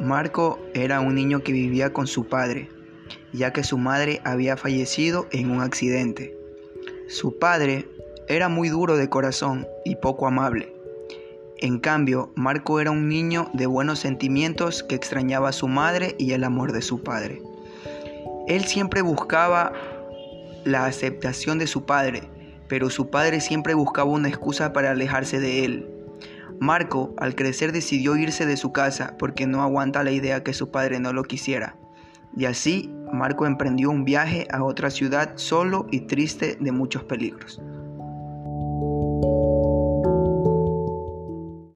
Marco era un niño que vivía con su padre, ya que su madre había fallecido en un accidente. Su padre era muy duro de corazón y poco amable. En cambio, Marco era un niño de buenos sentimientos que extrañaba a su madre y el amor de su padre. Él siempre buscaba la aceptación de su padre, pero su padre siempre buscaba una excusa para alejarse de él. Marco, al crecer, decidió irse de su casa porque no aguanta la idea que su padre no lo quisiera. Y así, Marco emprendió un viaje a otra ciudad solo y triste de muchos peligros.